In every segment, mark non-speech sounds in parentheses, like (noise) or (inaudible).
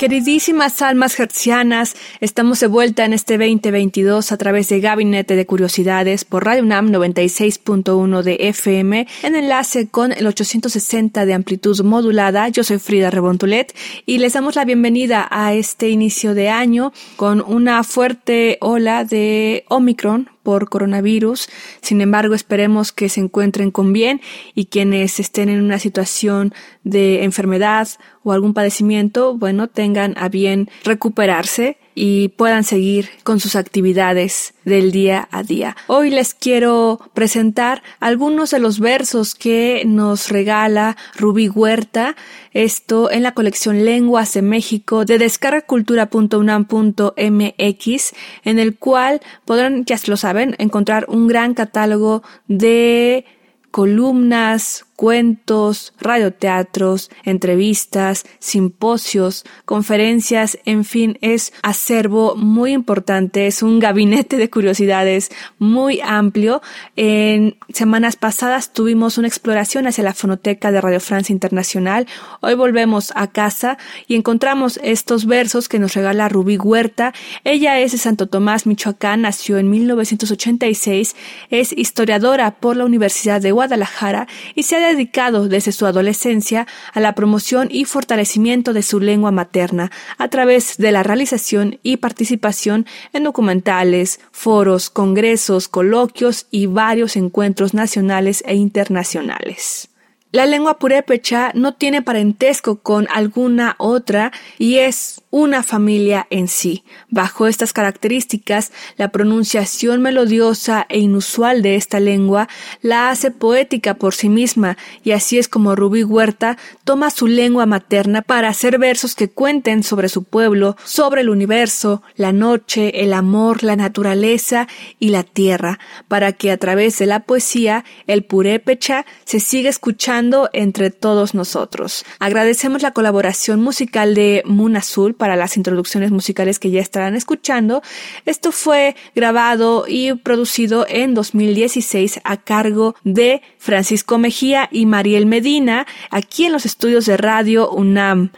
Queridísimas almas hertzianas, estamos de vuelta en este 2022 a través de Gabinete de Curiosidades por Radio UNAM 96.1 de FM en enlace con el 860 de amplitud modulada. Yo soy Frida Rebontulet y les damos la bienvenida a este inicio de año con una fuerte ola de Omicron por coronavirus. Sin embargo, esperemos que se encuentren con bien y quienes estén en una situación de enfermedad o algún padecimiento, bueno, tengan a bien recuperarse y puedan seguir con sus actividades del día a día. Hoy les quiero presentar algunos de los versos que nos regala Rubí Huerta, esto en la colección Lenguas de México de descargacultura.unam.mx, en el cual podrán, ya lo saben, encontrar un gran catálogo de columnas, cuentos, radioteatros, entrevistas, simposios, conferencias, en fin, es acervo muy importante, es un gabinete de curiosidades muy amplio. En semanas pasadas tuvimos una exploración hacia la fonoteca de Radio Francia Internacional. Hoy volvemos a casa y encontramos estos versos que nos regala Rubí Huerta. Ella es de Santo Tomás, Michoacán, nació en 1986, es historiadora por la Universidad de Guadalajara y se ha dedicado desde su adolescencia a la promoción y fortalecimiento de su lengua materna a través de la realización y participación en documentales, foros, congresos, coloquios y varios encuentros nacionales e internacionales. La lengua purépecha no tiene parentesco con alguna otra y es una familia en sí. Bajo estas características, la pronunciación melodiosa e inusual de esta lengua la hace poética por sí misma y así es como Rubí Huerta toma su lengua materna para hacer versos que cuenten sobre su pueblo, sobre el universo, la noche, el amor, la naturaleza y la tierra, para que a través de la poesía el purépecha se siga escuchando entre todos nosotros. Agradecemos la colaboración musical de Moon Azul para las introducciones musicales que ya estarán escuchando. Esto fue grabado y producido en 2016 a cargo de Francisco Mejía y Mariel Medina aquí en los estudios de Radio UNAM.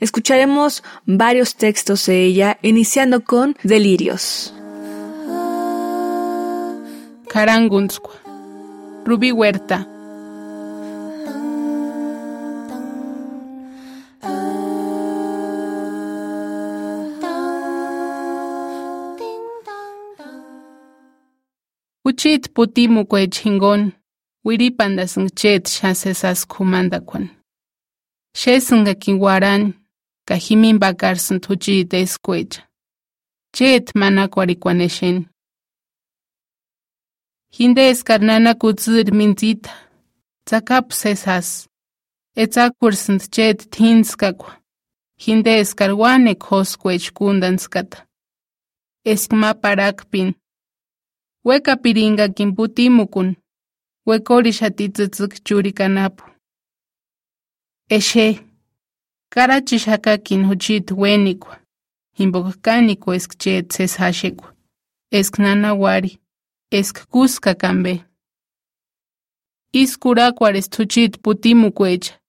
Escucharemos varios textos de ella, iniciando con Delirios. Carangunskua. Rubí Huerta. Uchit putimu kwe chingon, wiripanda sing chet shasesas kumandakwan. Shesunga kiwaran, kahimin bakar sunt uchit escuecha. Chet manakwarikwaneshen. Hinde eskarnana kutsir minzita, tsakap sesas. Etzakur sunt chet tinskakwa. Hinde eskarwane koskwech kundanskata. Eskma parakpin. Weka pirinqakin putimukun wekorixati tz'izquik churikanapu. Exe, karachixakakin juchit wenikwa, jimpokkanikwa eskche tzeshaxekwa, esknanawari, eskkuska kanbe. Iskurakwar estuchit putimukwecha,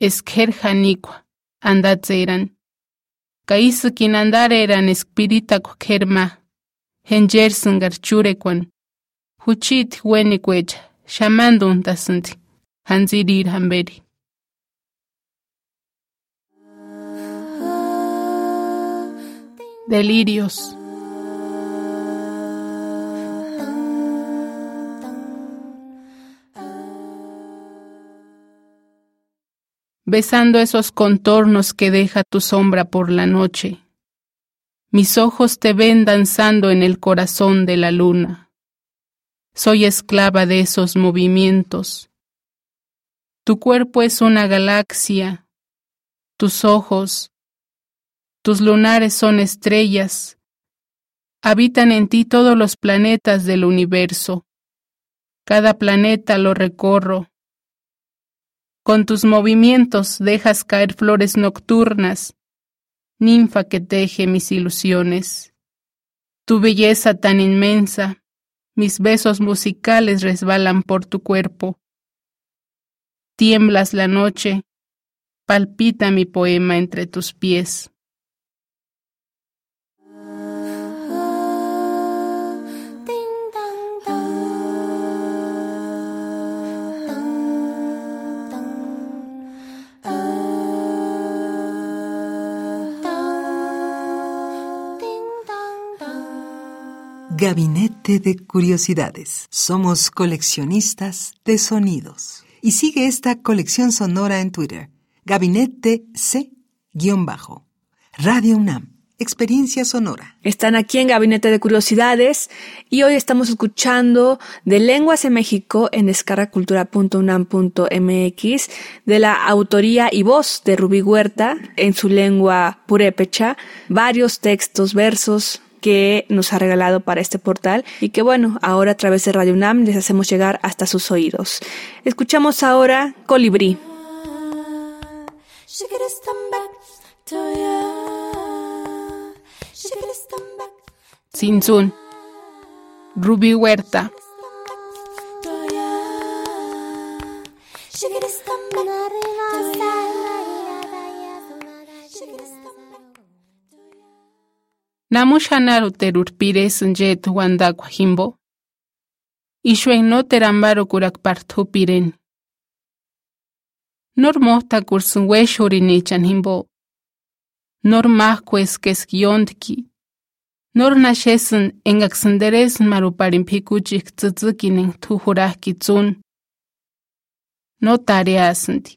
eskerjanikwa, andatzeran. Ka isikin andareran eskpiritakwa kerma. Henjersungar churekwan. Huchit wenikwecha. Shamandun tasunti. Hanzirir hamberi. Delirios. Besando esos contornos que deja tu sombra por la noche. Mis ojos te ven danzando en el corazón de la luna. Soy esclava de esos movimientos. Tu cuerpo es una galaxia. Tus ojos, tus lunares son estrellas, habitan en ti todos los planetas del universo. Cada planeta lo recorro. Con tus movimientos dejas caer flores nocturnas, ninfa que teje mis ilusiones. Tu belleza tan inmensa, mis besos musicales resbalan por tu cuerpo. Tiemblas la noche, palpita mi poema entre tus pies. Gabinete de Curiosidades. Somos coleccionistas de sonidos. Y sigue esta colección sonora en Twitter. Gabinete C-Bajo. Radio UNAM. Experiencia sonora. Están aquí en Gabinete de Curiosidades y hoy estamos escuchando de Lenguas en México en descarracultura.unam.mx de la autoría y voz de Rubí Huerta en su lengua purépecha, varios textos, versos, que nos ha regalado para este portal y que bueno, ahora a través de Radio UNAM les hacemos llegar hasta sus oídos. Escuchamos ahora Colibrí. Sinsun, Ruby Huerta. namushanaru terurpire sunjet wandakwajimbo ixuen no terambaru kurakparthupiren normohta kursunwexurinechan jimbo nor mahkueskeskiyontki nor naxesun enkaksanderes maruparinpikuchik tzitzikinen thujurajki tzun no tareasanti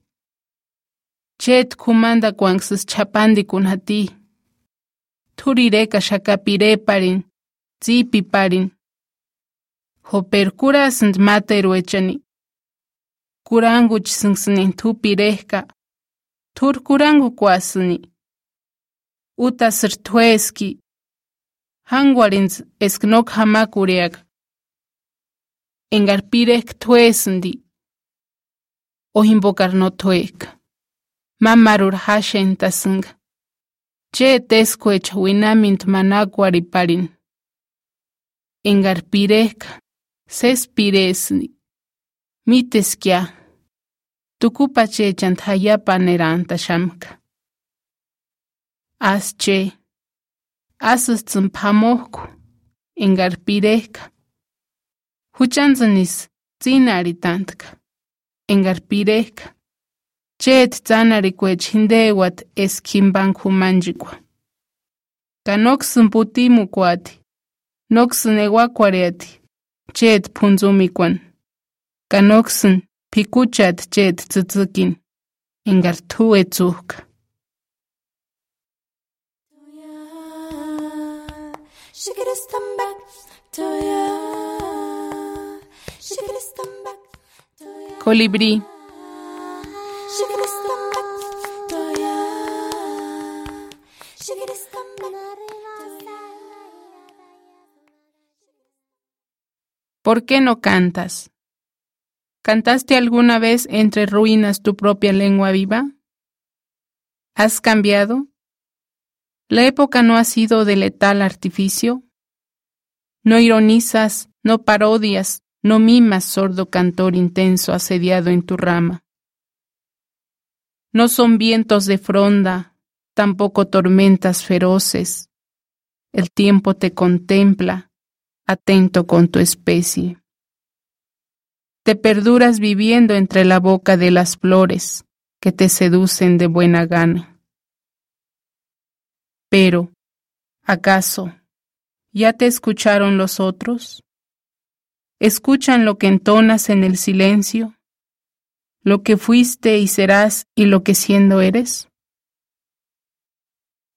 chet khumanda kuanksas chapandi kunati turireka shakapireparin, tzipiparin. Hoper kurasant materuechani. Kurangu chisungsini tupireka. Tur kurangu kuasini. Uta sirtueski. Hangwarins esknok hamakureak. Engarpirek tuesundi. Ohimbokar no tuek. Mamarur hashen. Che teskwech winamint manakwarhiparini. Enkari pirek'a sési piresïni miteski ya tukupachechanti jayapanerantaxamka. Asï che asïsïni p'amok'u enkari pirek'a juchantsïni ts'inarhitantika enkari pirek'a. Chet tzanarikwech hindewat esquimbanjumanchikwa. Ka noksn putimukwati, noksn ewakwariati, chet puntsumikwan. Ka noksn pikuchat chet tzitzikin, engarthu etzujka. She could have come back to you. She could have come back to you. Colibrí. ¿Por qué no cantas? ¿Cantaste alguna vez entre ruinas tu propia lengua viva? ¿Has cambiado? ¿La época no ha sido de letal artificio? No ironizas, no parodias, no mimas sordo cantor intenso asediado en tu rama. No son vientos de fronda, tampoco tormentas feroces. El tiempo te contempla, atento con tu especie. Te perduras viviendo entre la boca de las flores que te seducen de buena gana. Pero, ¿acaso ya te escucharon los otros? ¿Escuchan lo que entonas en el silencio? ¿Lo que fuiste y serás y lo que siendo eres?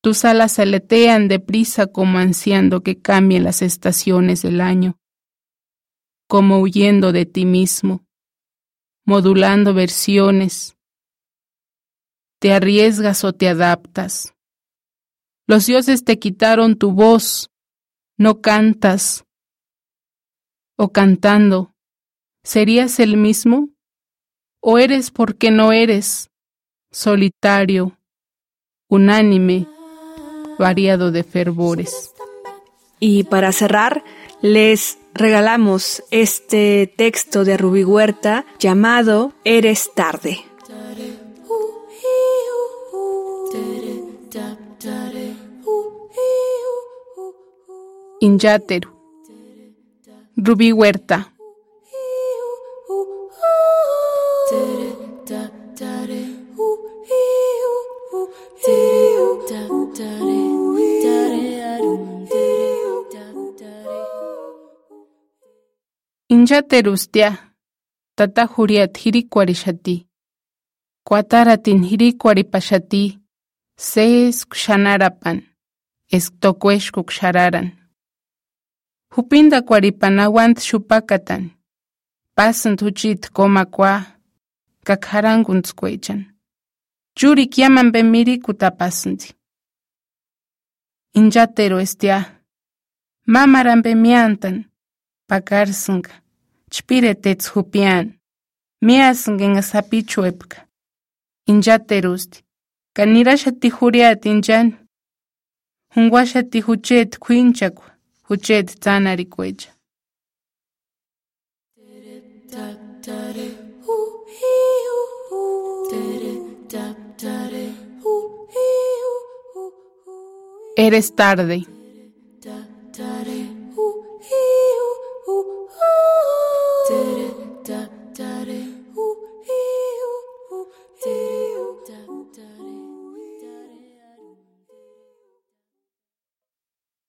Tus alas aletean deprisa como ansiando que cambien las estaciones del año, como huyendo de ti mismo, modulando versiones. Te arriesgas o te adaptas. Los dioses te quitaron tu voz, no cantas. O cantando, ¿serías el mismo? ¿O eres porque no eres? Solitario, unánime, variado de fervores. Y para cerrar, les regalamos este texto de Rubí Huerta llamado Eres tarde. Inyateru. Rubí Huerta. Injaterustia, tata juriat hirikuarixati. Kuataratin hirikuaripaxati, seez kuxanarapan, ez tokuex kuxararan. Hupinda kuaripan awant xupakatan, pasant komakwa komakua, kakharanguntzkuechan. Juri kiaman bemiri kutapasanti. Injatero estia, mamaran bemiantan, Pakarsanka. Chpire tets hupian. Miasangen sapichuepka. Injaterusti. Kanirashati juriat injan. Hunguashati huchet kwinchakwa. Eres tarde.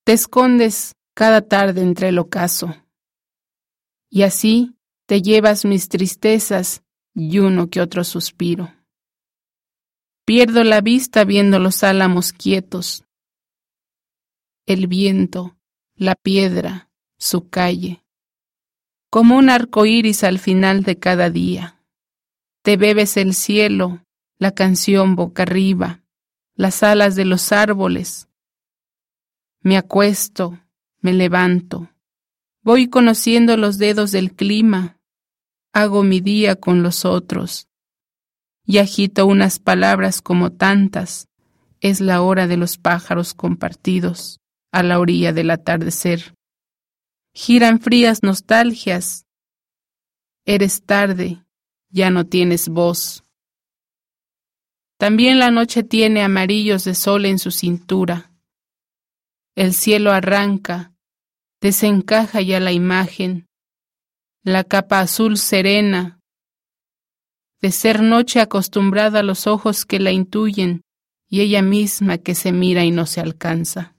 Te escondes cada tarde entre el ocaso, y así te llevas mis tristezas y uno que otro suspiro. Pierdo la vista viendo los álamos quietos, el viento, la piedra, su calle, como un arco iris al final de cada día. Te bebes el cielo, la canción boca arriba, las alas de los árboles. Me acuesto, me levanto, voy conociendo los dedos del clima, hago mi día con los otros y agito unas palabras como tantas. Es la hora de los pájaros compartidos a la orilla del atardecer. Giran frías nostalgias. Eres tarde, ya no tienes voz. También la noche tiene amarillos de sol en su cintura. El cielo arranca, desencaja ya la imagen, la capa azul serena, de ser noche acostumbrada a los ojos que la intuyen y ella misma que se mira y no se alcanza.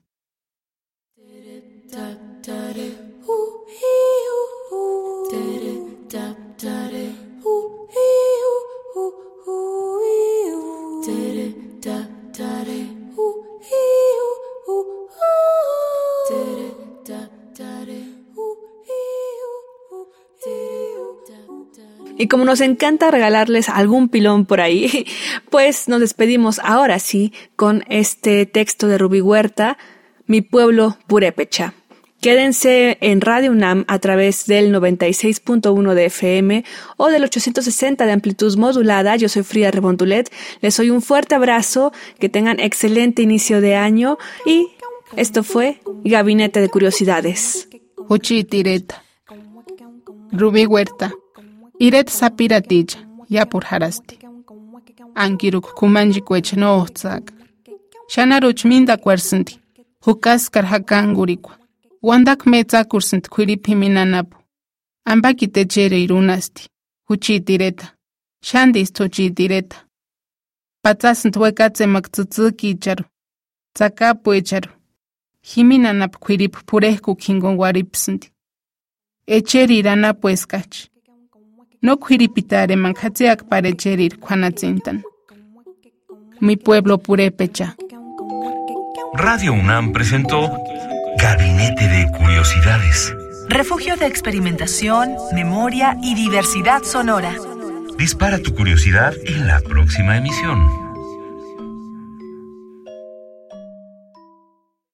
Y como nos encanta regalarles algún pilón por ahí, (laughs) pues nos despedimos ahora sí con este texto de Rubí Huerta, Mi pueblo Purépecha. Quédense en Radio UNAM a través del 96.1 de FM o del 860 de amplitud modulada. Yo soy Frida Rebontulet. Les doy un fuerte abrazo, que tengan excelente inicio de año y esto fue Gabinete de Curiosidades. Tireta. Rubí Huerta. Iret sapiratilla, yapur harasti. Ankiruk kumanji kwech no Shanaruch minda kwersinti. Hukaskar hakangurikwa. Wandak metza kursint kwiripiminanapu. Ambaki techere irunasti. Huchitireta. Shandis tochitireta. Patsasint wekatzemak tzitziki icharu. Tsakapu icharu. Jiminanap kwirip purehku kingon waripsinti. Echeri iranapu eskachi. No kwiripitare manjatziak parecherir kwanatzintan. Mi pueblo purépecha. Radio UNAM presentó Gabinete de Curiosidades. Refugio de experimentación, memoria y diversidad sonora. Dispara tu curiosidad en la próxima emisión.